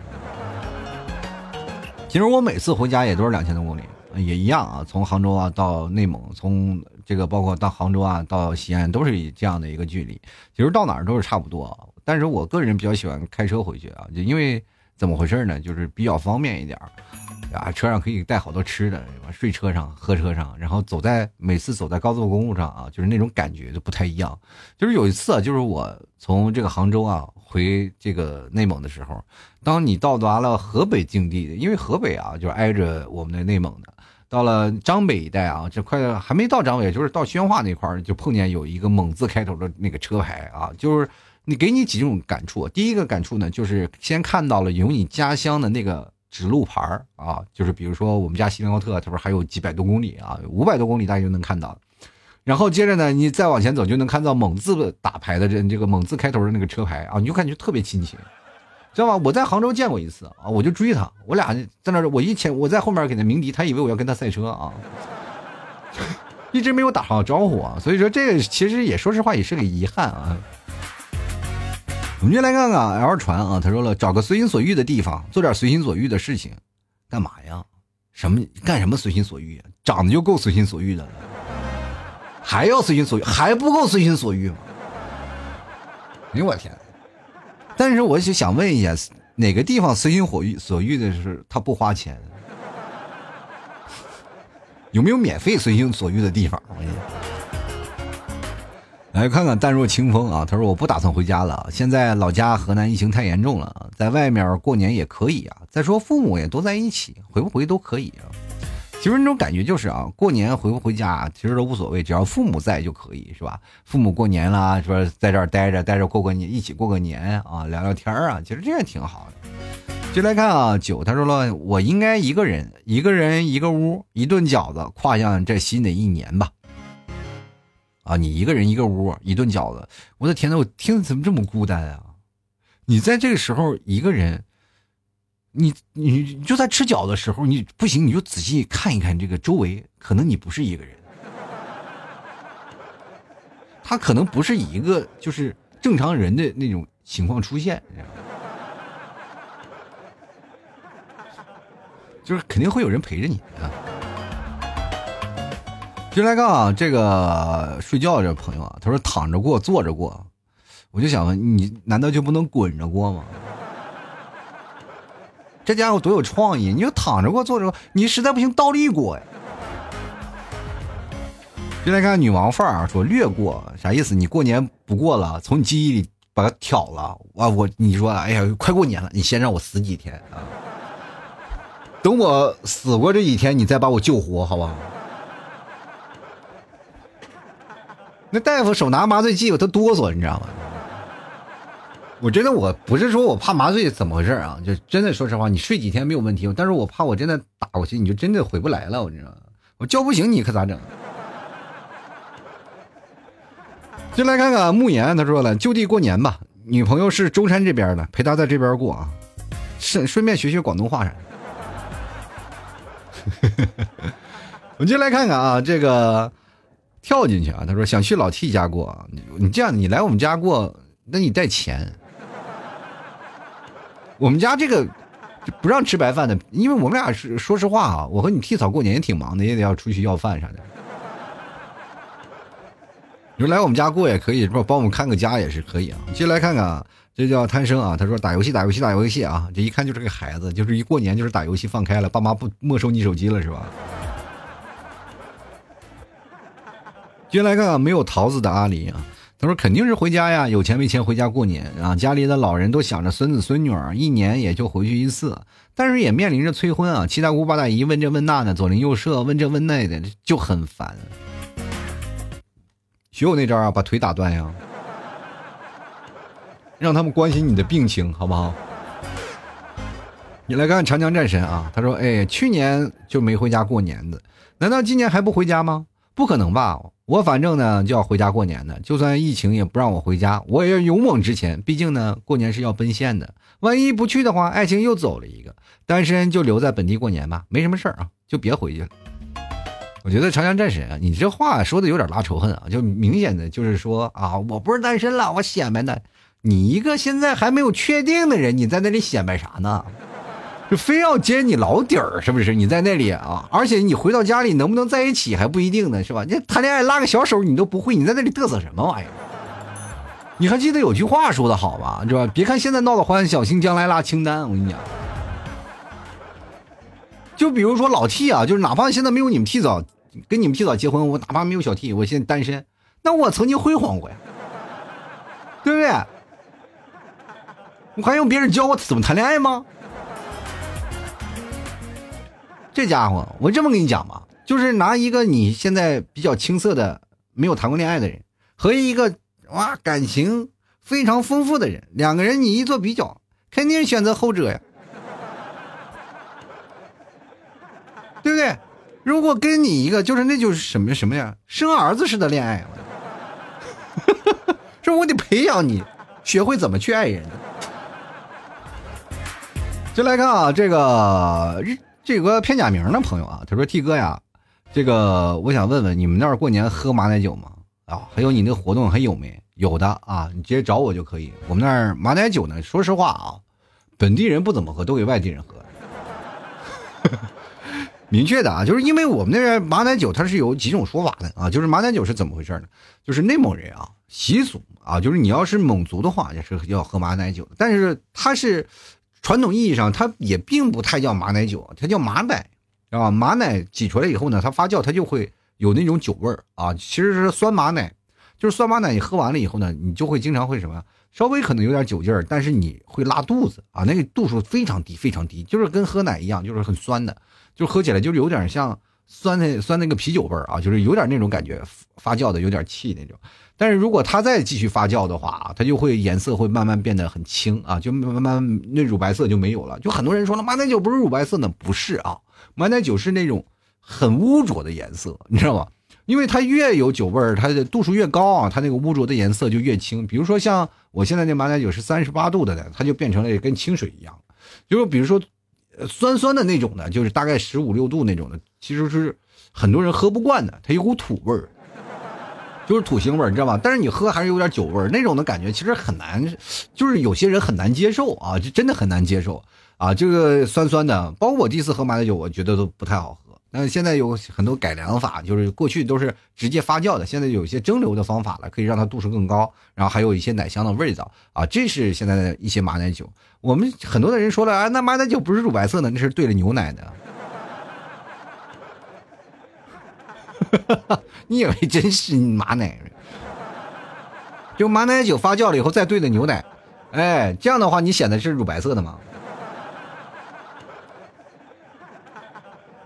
其实我每次回家也都是两千多公里。也一样啊，从杭州啊到内蒙，从这个包括到杭州啊到西安，都是这样的一个距离。其实到哪儿都是差不多，但是我个人比较喜欢开车回去啊，就因为怎么回事呢？就是比较方便一点啊，车上可以带好多吃的，睡车上喝车上，然后走在每次走在高速公路上啊，就是那种感觉就不太一样。就是有一次，就是我从这个杭州啊回这个内蒙的时候，当你到达了河北境地，因为河北啊就挨着我们的内蒙的。到了张北一带啊，这快还没到张北，就是到宣化那块儿，就碰见有一个“蒙”字开头的那个车牌啊，就是你给你几种感触。第一个感触呢，就是先看到了有你家乡的那个指路牌儿啊，就是比如说我们家锡林浩特，他说还有几百多公里啊，五百多公里大家就能看到。然后接着呢，你再往前走就能看到“蒙”字打牌的这这个“蒙”字开头的那个车牌啊，你就感觉特别亲切。知道吧？我在杭州见过一次啊，我就追他，我俩在那，我一前我在后面给他鸣笛，他以为我要跟他赛车啊，一直没有打好招呼啊，所以说这个其实也说实话也是个遗憾啊。我们就来看看 L 船啊，他说了，找个随心所欲的地方，做点随心所欲的事情，干嘛呀？什么干什么随心所欲？长得就够随心所欲的了，还要随心所欲，还不够随心所欲吗？哎呦我天！但是我就想问一下，哪个地方随心所欲所欲的是他不花钱？有没有免费随心所欲的地方？来看看淡若清风啊，他说我不打算回家了，现在老家河南疫情太严重了，在外面过年也可以啊。再说父母也都在一起，回不回都可以啊。其实那种感觉就是啊，过年回不回家其实都无所谓，只要父母在就可以，是吧？父母过年啦，说在这儿待着，待着过个年，一起过个年啊，聊聊天啊，其实这样挺好的。就来看啊，九他说了，我应该一个人，一个人一个屋，一顿饺子，跨向这新的一年吧。啊，你一个人一个屋，一顿饺子，我的天呐，我听着怎么这么孤单啊？你在这个时候一个人。你你就在吃饺的时候，你不行，你就仔细看一看这个周围，可能你不是一个人，他可能不是一个就是正常人的那种情况出现，就是肯定会有人陪着你啊。就来看啊，这个睡觉这朋友啊，他说躺着过，坐着过，我就想问你，难道就不能滚着过吗？这家伙多有创意！你就躺着过，坐着过，你实在不行倒立过呀。就来看女王范儿啊，说略过啥意思？你过年不过了，从你记忆里把它挑了啊！我你说，哎呀，快过年了，你先让我死几天啊？等我死过这几天，你再把我救活，好不好？那大夫手拿麻醉剂，我都哆嗦，你知道吗？我真的我不是说我怕麻醉怎么回事啊？就真的说实话，你睡几天没有问题，但是我怕我真的打过去，你就真的回不来了，我知道吗？我叫不醒你可咋整？就来看看慕言，他说了，就地过年吧。女朋友是中山这边的，陪他在这边过啊，顺顺便学学广东话啥的。我们就来看看啊，这个。跳进去啊！他说想去老 T 家过，你这样，你来我们家过，那你带钱。我们家这个不让吃白饭的，因为我们俩是说实话啊，我和你 T 嫂过年也挺忙的，也得要出去要饭啥的。你说来我们家过也可以，是吧？帮我们看个家也是可以啊。接来看看啊，这叫贪生啊。他说打游戏，打游戏，打游戏啊！这一看就是个孩子，就是一过年就是打游戏放开了，爸妈不没收你手机了是吧？接来看看没有桃子的阿狸啊，他说肯定是回家呀，有钱没钱回家过年啊，家里的老人都想着孙子孙女儿，一年也就回去一次，但是也面临着催婚啊，七大姑八大姨问这问那的，左邻右舍问这问那的，就很烦。学我那招啊，把腿打断呀，让他们关心你的病情，好不好？你来看长江战神啊，他说，哎，去年就没回家过年的，难道今年还不回家吗？不可能吧！我反正呢就要回家过年的，就算疫情也不让我回家，我也要勇猛直前。毕竟呢，过年是要奔现的，万一不去的话，爱情又走了一个。单身就留在本地过年吧，没什么事儿啊，就别回去了。我觉得长江战神啊，你这话说的有点拉仇恨啊，就明显的就是说啊，我不是单身了，我显摆呢。你一个现在还没有确定的人，你在那里显摆啥呢？就非要揭你老底儿，是不是？你在那里啊，而且你回到家里能不能在一起还不一定呢，是吧？你谈恋爱拉个小手你都不会，你在那里嘚瑟什么玩意儿？你还记得有句话说的好吧，是吧？别看现在闹得欢，小心将来拉清单。我跟你讲，就比如说老 T 啊，就是哪怕现在没有你们 T 早跟你们 T 早结婚，我哪怕没有小 T，我现在单身，那我曾经辉煌过呀，对不对？我还用别人教我怎么谈恋爱吗？这家伙，我这么跟你讲吧，就是拿一个你现在比较青涩的、没有谈过恋爱的人，和一个哇感情非常丰富的人，两个人你一做比较，肯定选择后者呀，对不对？如果跟你一个，就是那就是什么什么呀，生儿子似的恋爱，说我得培养你，学会怎么去爱人。就来看啊，这个日。这有个片假名的朋友啊，他说：“T 哥呀，这个我想问问你们那儿过年喝马奶酒吗？啊，还有你那活动还有没？有的啊，你直接找我就可以。我们那儿马奶酒呢，说实话啊，本地人不怎么喝，都给外地人喝。明确的啊，就是因为我们那边马奶酒它是有几种说法的啊，就是马奶酒是怎么回事呢？就是内蒙人啊习俗啊，就是你要是蒙族的话，也是要喝马奶酒的，但是它是。”传统意义上，它也并不太叫马奶酒，它叫马奶，啊，马奶挤出来以后呢，它发酵，它就会有那种酒味儿啊。其实是酸马奶，就是酸马奶，你喝完了以后呢，你就会经常会什么，稍微可能有点酒劲儿，但是你会拉肚子啊，那个度数非常低，非常低，就是跟喝奶一样，就是很酸的，就喝起来就是有点像酸那酸那个啤酒味儿啊，就是有点那种感觉，发酵的有点气那种。但是如果它再继续发酵的话啊，它就会颜色会慢慢变得很清啊，就慢慢那乳白色就没有了。就很多人说了，马奶酒不是乳白色呢？不是啊，马奶酒是那种很污浊的颜色，你知道吗？因为它越有酒味儿，它的度数越高啊，它那个污浊的颜色就越清。比如说像我现在这马奶酒是三十八度的呢，它就变成了跟清水一样。就是比如说酸酸的那种的，就是大概十五六度那种的，其实是很多人喝不惯的，它有股土味儿。就是土腥味儿，你知道吧？但是你喝还是有点酒味儿，那种的感觉其实很难，就是有些人很难接受啊，就真的很难接受啊。这个酸酸的，包括我第一次喝马奶酒，我觉得都不太好喝。那现在有很多改良法，就是过去都是直接发酵的，现在有一些蒸馏的方法了，可以让它度数更高，然后还有一些奶香的味道啊。这是现在的一些马奶酒。我们很多的人说了啊，那马奶酒不是乳白色的，那是兑了牛奶的。你以为真是马奶？就马奶酒发酵了以后再兑的牛奶，哎，这样的话你显得是乳白色的吗？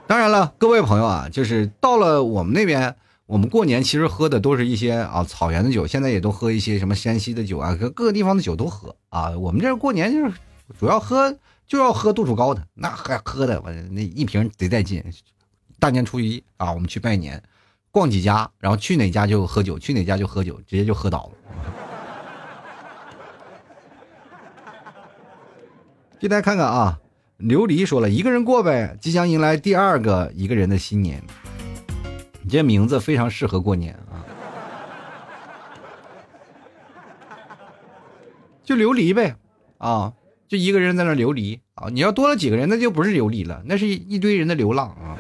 当然了，各位朋友啊，就是到了我们那边，我们过年其实喝的都是一些啊草原的酒，现在也都喝一些什么山西的酒啊，各各个地方的酒都喝啊。我们这过年就是主要喝就要喝度数高的，那还喝的我那一瓶贼带劲。大年初一啊，我们去拜年，逛几家，然后去哪家就喝酒，去哪家就喝酒，直接就喝倒了。给大家看看啊，琉璃说了一个人过呗，即将迎来第二个一个人的新年。你这名字非常适合过年啊，就琉璃呗，啊，就一个人在那流离啊。你要多了几个人，那就不是流离了，那是一堆人的流浪啊。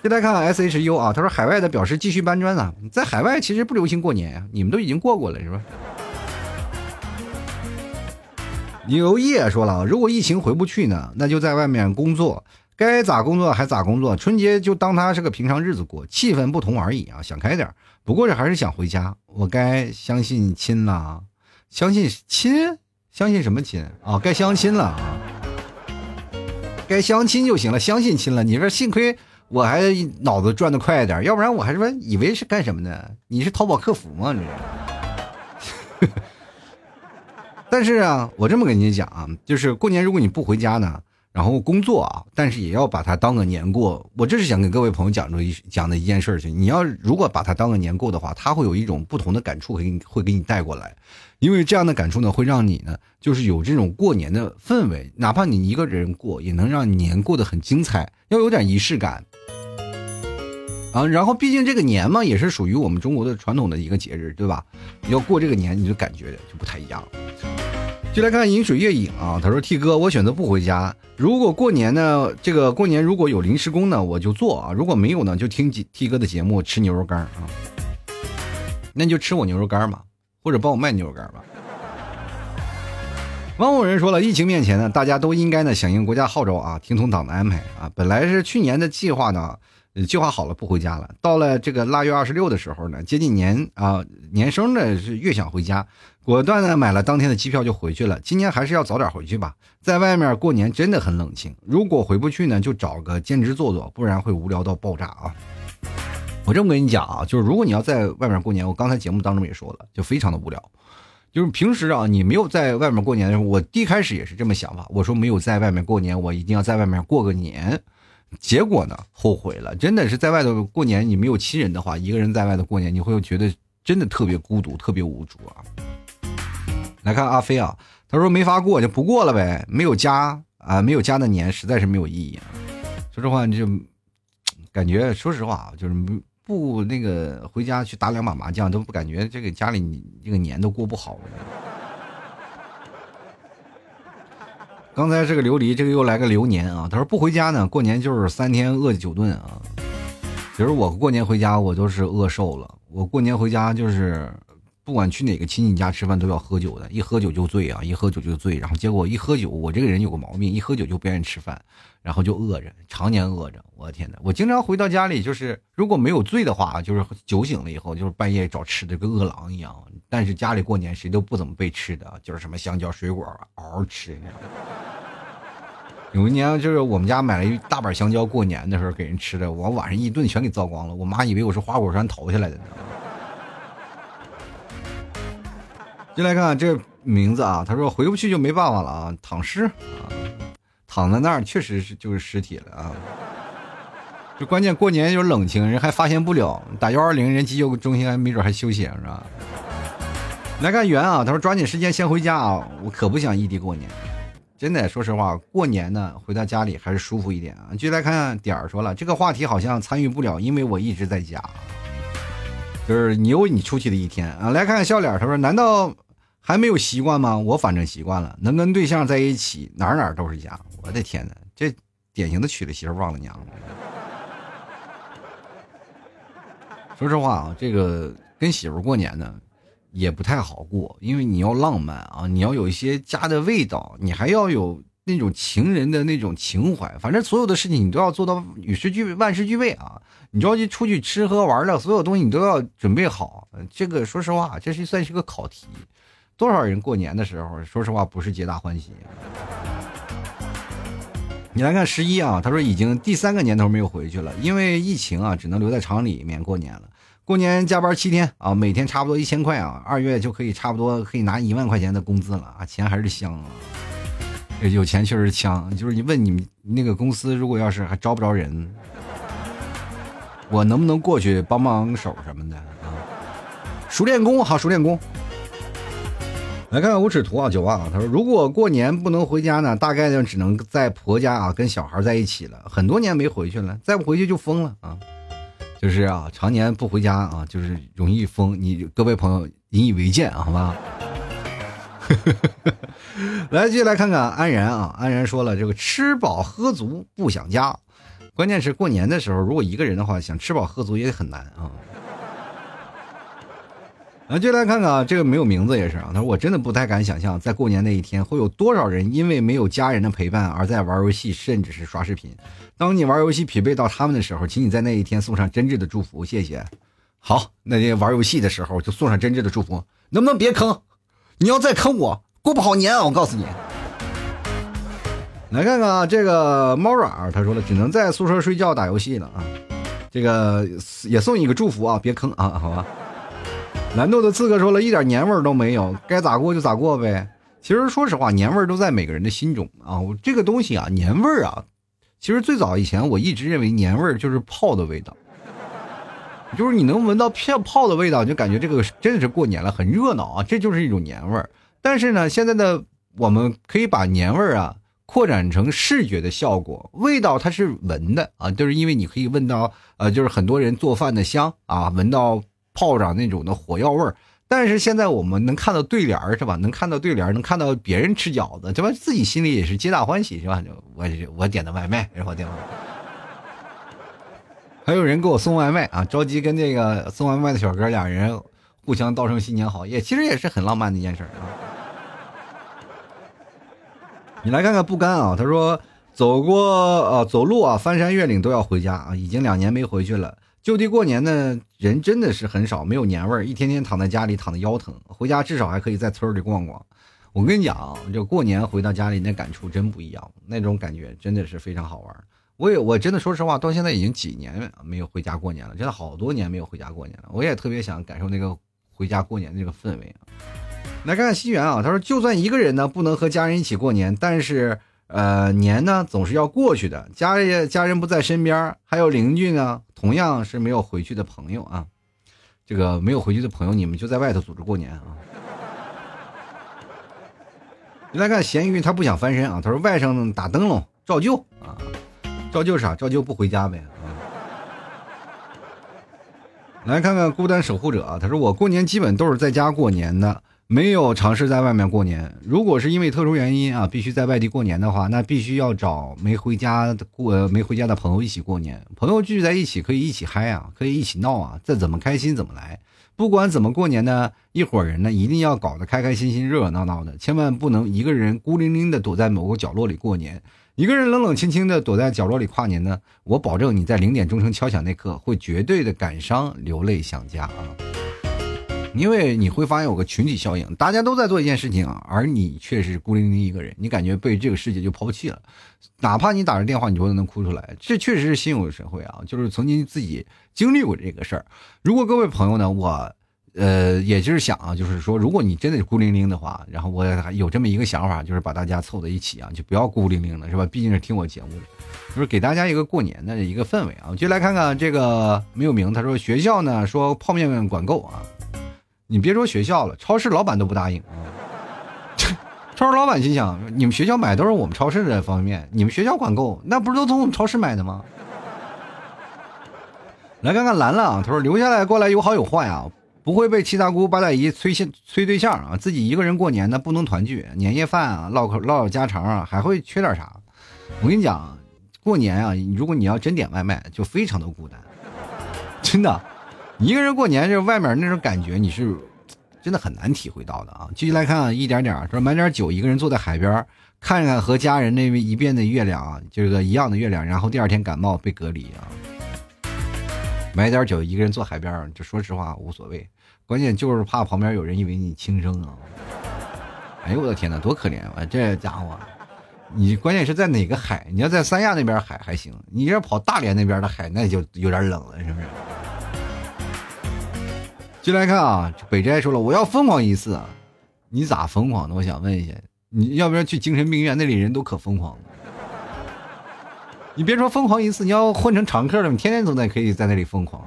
给大家看看 S H U 啊，他说海外的表示继续搬砖啊，在海外其实不流行过年呀，你们都已经过过了是吧？刘烨说了，如果疫情回不去呢，那就在外面工作，该咋工作还咋工作，春节就当它是个平常日子过，气氛不同而已啊，想开点。不过这还是想回家，我该相信亲了，相信亲，相信什么亲啊？该相亲了啊，该相亲就行了，相信亲了。你说幸亏。我还脑子转的快一点，要不然我还说以为是干什么呢？你是淘宝客服吗？你。但是啊，我这么跟你讲啊，就是过年如果你不回家呢，然后工作啊，但是也要把它当个年过。我这是想跟各位朋友讲出一讲的一件事情。你要如果把它当个年过的话，它会有一种不同的感触给你会给你带过来，因为这样的感触呢，会让你呢，就是有这种过年的氛围。哪怕你一个人过，也能让年过得很精彩，要有点仪式感。啊，然后毕竟这个年嘛，也是属于我们中国的传统的一个节日，对吧？要过这个年，你就感觉就不太一样。就来看《饮水月影》啊，他说：“T 哥，我选择不回家。如果过年呢，这个过年如果有临时工呢，我就做啊；如果没有呢，就听 T 哥的节目，吃牛肉干啊。那你就吃我牛肉干吧，或者帮我卖牛肉干吧。”汪某人说了：“疫情面前呢，大家都应该呢响应国家号召啊，听从党的安排啊。本来是去年的计划呢。”计划好了不回家了，到了这个腊月二十六的时候呢，接近年啊年生呢是越想回家，果断呢买了当天的机票就回去了。今年还是要早点回去吧，在外面过年真的很冷清。如果回不去呢，就找个兼职做做，不然会无聊到爆炸啊！我这么跟你讲啊，就是如果你要在外面过年，我刚才节目当中也说了，就非常的无聊。就是平时啊，你没有在外面过年的时候，我一开始也是这么想法，我说没有在外面过年，我一定要在外面过个年。结果呢？后悔了，真的是在外头过年，你没有亲人的话，一个人在外头过年，你会觉得真的特别孤独，特别无助啊。来看阿飞啊，他说没法过就不过了呗，没有家啊，没有家的年实在是没有意义啊。说实话，你就感觉，说实话啊，就是不那个回家去打两把麻将，都不感觉这个家里这个年都过不好。刚才这个琉璃，这个又来个流年啊！他说不回家呢，过年就是三天饿九顿啊。其实我过年回家，我都是饿瘦了。我过年回家就是，不管去哪个亲戚家吃饭都要喝酒的，一喝酒就醉啊，一喝酒就醉。然后结果一喝酒，我这个人有个毛病，一喝酒就不愿意吃饭，然后就饿着，常年饿着。我的天哪！我经常回到家里，就是如果没有醉的话，就是酒醒了以后，就是半夜找吃的，跟饿狼一样。但是家里过年谁都不怎么备吃的，就是什么香蕉、水果嗷嗷吃。有一年就是我们家买了一大板香蕉，过年的时候给人吃的，我晚上一顿全给糟光了。我妈以为我是花果山逃下来的呢。进来看这名字啊，他说回不去就没办法了啊，躺尸啊，躺在那儿确实是就是尸体了啊。就关键过年就冷清，人还发现不了，打幺二零人急救中心还没准还休息是吧？来看圆啊，他说抓紧时间先回家啊，我可不想异地过年。真的，说实话，过年呢，回到家里还是舒服一点啊。就来看点说了，这个话题好像参与不了，因为我一直在家。就是你有你出去的一天啊。来看看笑脸，他说：“难道还没有习惯吗？我反正习惯了，能跟对象在一起，哪哪都是家。我的天哪，这典型的娶了媳妇忘了娘。说实话啊，这个跟媳妇过年呢，也不太好过，因为你要浪漫啊，你要有一些家的味道，你还要有。”那种情人的那种情怀，反正所有的事情你都要做到与时俱备、万事俱备啊！你着急出去吃喝玩乐，所有东西你都要准备好。这个说实话，这是算是个考题。多少人过年的时候，说实话不是皆大欢喜。你来看十一啊，他说已经第三个年头没有回去了，因为疫情啊，只能留在厂里面过年了。过年加班七天啊，每天差不多一千块啊，二月就可以差不多可以拿一万块钱的工资了啊，钱还是香啊。有钱确实强，就是你问你们那个公司，如果要是还招不着人，我能不能过去帮帮手什么的啊？熟练工，好，熟练工。来看看无耻图啊，九万啊，他说如果过年不能回家呢，大概呢只能在婆家啊跟小孩在一起了，很多年没回去了，再不回去就疯了啊！就是啊，常年不回家啊，就是容易疯。你各位朋友引以为戒啊，好吧？来，继续来看看安然啊。安然说了，这个吃饱喝足不想家，关键是过年的时候，如果一个人的话，想吃饱喝足也很难啊。啊，就来看看啊，这个没有名字也是啊。他说，我真的不太敢想象，在过年那一天，会有多少人因为没有家人的陪伴而在玩游戏，甚至是刷视频。当你玩游戏匹配到他们的时候，请你在那一天送上真挚的祝福，谢谢。好，那天玩游戏的时候就送上真挚的祝福，能不能别坑？你要再坑我，过不好年啊！我告诉你。来看看啊，这个猫软他说了，只能在宿舍睡觉打游戏了啊。这个也送你一个祝福啊，别坑啊，好吧。蓝豆的刺客说了一点年味都没有，该咋过就咋过呗。其实说实话，年味都在每个人的心中啊。我这个东西啊，年味啊，其实最早以前我一直认为年味就是泡的味道。就是你能闻到泡泡的味道，就感觉这个真的是过年了，很热闹啊，这就是一种年味。但是呢，现在的我们可以把年味啊扩展成视觉的效果，味道它是闻的啊，就是因为你可以闻到呃，就是很多人做饭的香啊，闻到炮仗那种的火药味儿。但是现在我们能看到对联是吧？能看到对联，能看到别人吃饺子，对吧？自己心里也是皆大欢喜是吧？我我点的外卖，然后点。还有人给我送外卖啊，着急跟那个送外卖的小哥俩人互相道声新年好，也其实也是很浪漫的一件事啊。你来看看不甘啊，他说走过啊走路啊翻山越岭都要回家啊，已经两年没回去了。就地过年的人真的是很少，没有年味儿，一天天躺在家里躺的腰疼。回家至少还可以在村里逛逛。我跟你讲，就过年回到家里那感触真不一样，那种感觉真的是非常好玩。我也我真的说实话，到现在已经几年没有回家过年了，真的好多年没有回家过年了。我也特别想感受那个回家过年的那个氛围啊。来看看西元啊，他说就算一个人呢不能和家人一起过年，但是呃年呢总是要过去的。家人家人不在身边，还有邻居呢，同样是没有回去的朋友啊。这个没有回去的朋友，你们就在外头组织过年啊。你来看咸鱼，他不想翻身啊，他说外甥打灯笼照旧啊。照旧啥？照旧不回家呗。来看看孤单守护者啊，他说我过年基本都是在家过年的，没有尝试在外面过年。如果是因为特殊原因啊，必须在外地过年的话，那必须要找没回家过没回家的朋友一起过年。朋友聚在一起可以一起嗨啊，可以一起闹啊，再怎么开心怎么来。不管怎么过年呢，一伙人呢一定要搞得开开心心、热热闹闹的，千万不能一个人孤零零的躲在某个角落里过年。一个人冷冷清清的躲在角落里跨年呢，我保证你在零点钟声敲响那刻会绝对的感伤流泪想家啊！因为你会发现有个群体效应，大家都在做一件事情啊，而你却是孤零零一个人，你感觉被这个世界就抛弃了。哪怕你打着电话，你都能哭出来，这确实是心有神会啊！就是曾经自己经历过这个事儿。如果各位朋友呢，我。呃，也就是想啊，就是说，如果你真的是孤零零的话，然后我有这么一个想法，就是把大家凑在一起啊，就不要孤零零的，是吧？毕竟是听我节目的，就是给大家一个过年的一个氛围啊。就来看看这个没有名，他说学校呢说泡面管够啊，你别说学校了，超市老板都不答应啊。超市老板心想，你们学校买都是我们超市的方便面，你们学校管够，那不是都从我们超市买的吗？来看看兰兰啊，他说留下来过来有好有坏啊，不会被七大姑八大姨催现催对象啊，自己一个人过年呢不能团聚，年夜饭啊唠口唠唠家常啊，还会缺点啥？我跟你讲，过年啊，如果你要真点外卖，就非常的孤单，真的，一个人过年就是外面那种感觉你是。真的很难体会到的啊！继续来看啊，一点点说买点酒，一个人坐在海边，看看和家人那一遍的月亮啊，这个一样的月亮，然后第二天感冒被隔离啊。买点酒，一个人坐海边，就说实话无所谓，关键就是怕旁边有人以为你轻生啊。哎呦我的天哪，多可怜啊！这家伙，你关键是在哪个海？你要在三亚那边海还行，你要跑大连那边的海，那就有点冷了，是不是？进来看啊，北斋说了，我要疯狂一次啊，你咋疯狂的？我想问一下，你要不要去精神病院？那里人都可疯狂了。你别说疯狂一次，你要混成常客了，你天天都在可以在那里疯狂。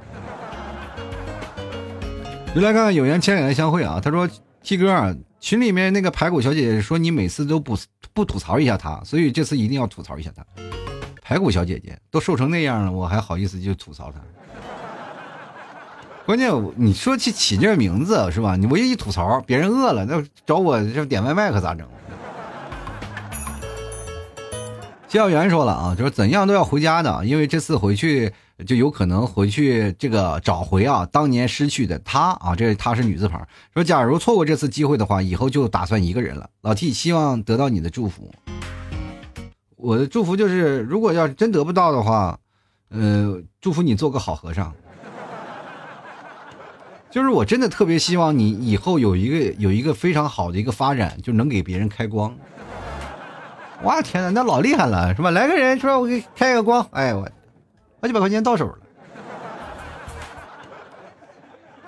就来看看有缘千里来相会啊，他说：“T 哥啊，群里面那个排骨小姐姐说你每次都不不吐槽一下她，所以这次一定要吐槽一下她。排骨小姐姐都瘦成那样了，我还好意思就吐槽她？”关键你说起起这个名字是吧？你我一吐槽，别人饿了，那找我这点外卖可咋整？谢小元说了啊，就是怎样都要回家的，因为这次回去就有可能回去这个找回啊当年失去的他啊，这他是女字旁。说假如错过这次机会的话，以后就打算一个人了。老 T 希望得到你的祝福，我的祝福就是，如果要是真得不到的话，呃，祝福你做个好和尚。就是我真的特别希望你以后有一个有一个非常好的一个发展，就能给别人开光。哇天哪，那老厉害了是吧？来个人说，我给开个光，哎我，好几百块钱到手了。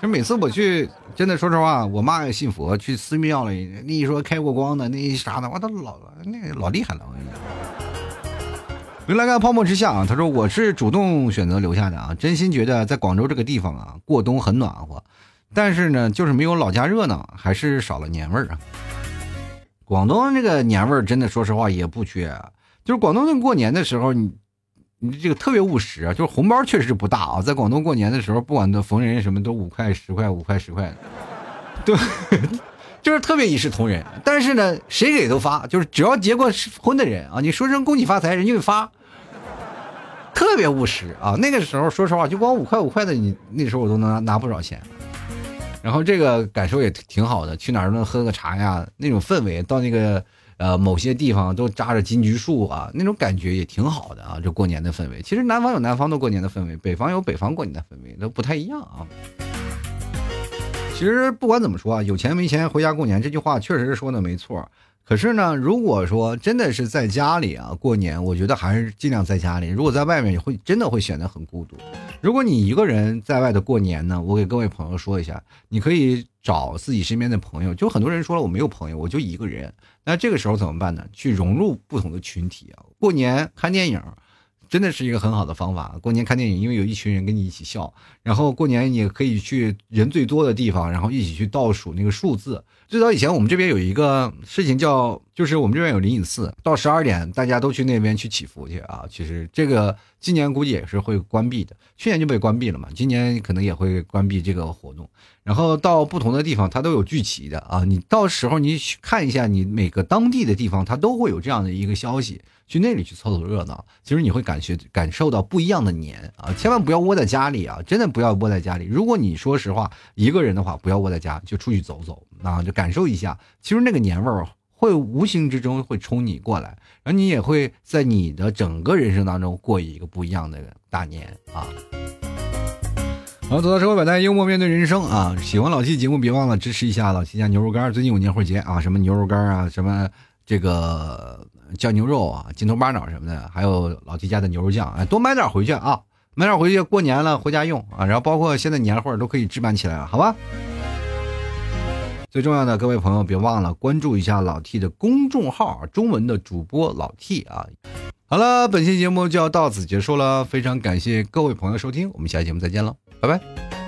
就每次我去，真的说实话，我妈也信佛，去寺庙里，那一说开过光的，那一啥的，我都老那个老厉害了。我跟你讲，回来看泡沫之下啊，他说我是主动选择留下的啊，真心觉得在广州这个地方啊，过冬很暖和。但是呢，就是没有老家热闹，还是少了年味儿啊。广东这个年味儿，真的说实话也不缺。就是广东人过年的时候，你你这个特别务实啊，就是红包确实不大啊。在广东过年的时候，不管都逢人什么都五块十块五块十块的，对，就是特别一视同仁。但是呢，谁给都发，就是只要结过婚的人啊，你说声恭喜发财，人就发，特别务实啊。那个时候说实话，就光五块五块的，你那时候我都能拿拿不少钱。然后这个感受也挺好的，去哪儿都能喝个茶呀，那种氛围，到那个呃某些地方都扎着金桔树啊，那种感觉也挺好的啊。这过年的氛围，其实南方有南方的过年的氛围，北方有北方过年的氛围，都不太一样啊。其实不管怎么说啊，有钱没钱回家过年这句话确实是说的没错。可是呢，如果说真的是在家里啊过年，我觉得还是尽量在家里。如果在外面，会真的会显得很孤独。如果你一个人在外的过年呢，我给各位朋友说一下，你可以找自己身边的朋友。就很多人说了，我没有朋友，我就一个人。那这个时候怎么办呢？去融入不同的群体啊。过年看电影，真的是一个很好的方法。过年看电影，因为有一群人跟你一起笑。然后过年你可以去人最多的地方，然后一起去倒数那个数字。最早以前我们这边有一个事情叫，就是我们这边有灵隐寺，到十二点大家都去那边去祈福去啊。其实这个今年估计也是会关闭的，去年就被关闭了嘛，今年可能也会关闭这个活动。然后到不同的地方，它都有聚齐的啊。你到时候你去看一下，你每个当地的地方，它都会有这样的一个消息，去那里去凑凑热闹。其实你会感觉感受到不一样的年啊，千万不要窝在家里啊，真的不要窝在家里。如果你说实话一个人的话，不要窝在家，就出去走走。啊，就感受一下，其实那个年味儿会无形之中会冲你过来，然后你也会在你的整个人生当中过一个不一样的大年啊。好，走到社会百态，幽默面对人生啊！喜欢老七节目，别忘了支持一下老七家牛肉干。最近有年货节啊，什么牛肉干啊，什么这个酱牛肉啊，筋头巴脑什么的，还有老七家的牛肉酱，哎，多买点回去啊，买点回去过年了回家用啊。然后包括现在年货都可以置办起来了，好吧？最重要的，各位朋友别忘了关注一下老 T 的公众号，中文的主播老 T 啊。好了，本期节目就要到此结束了，非常感谢各位朋友收听，我们下期节目再见了，拜拜。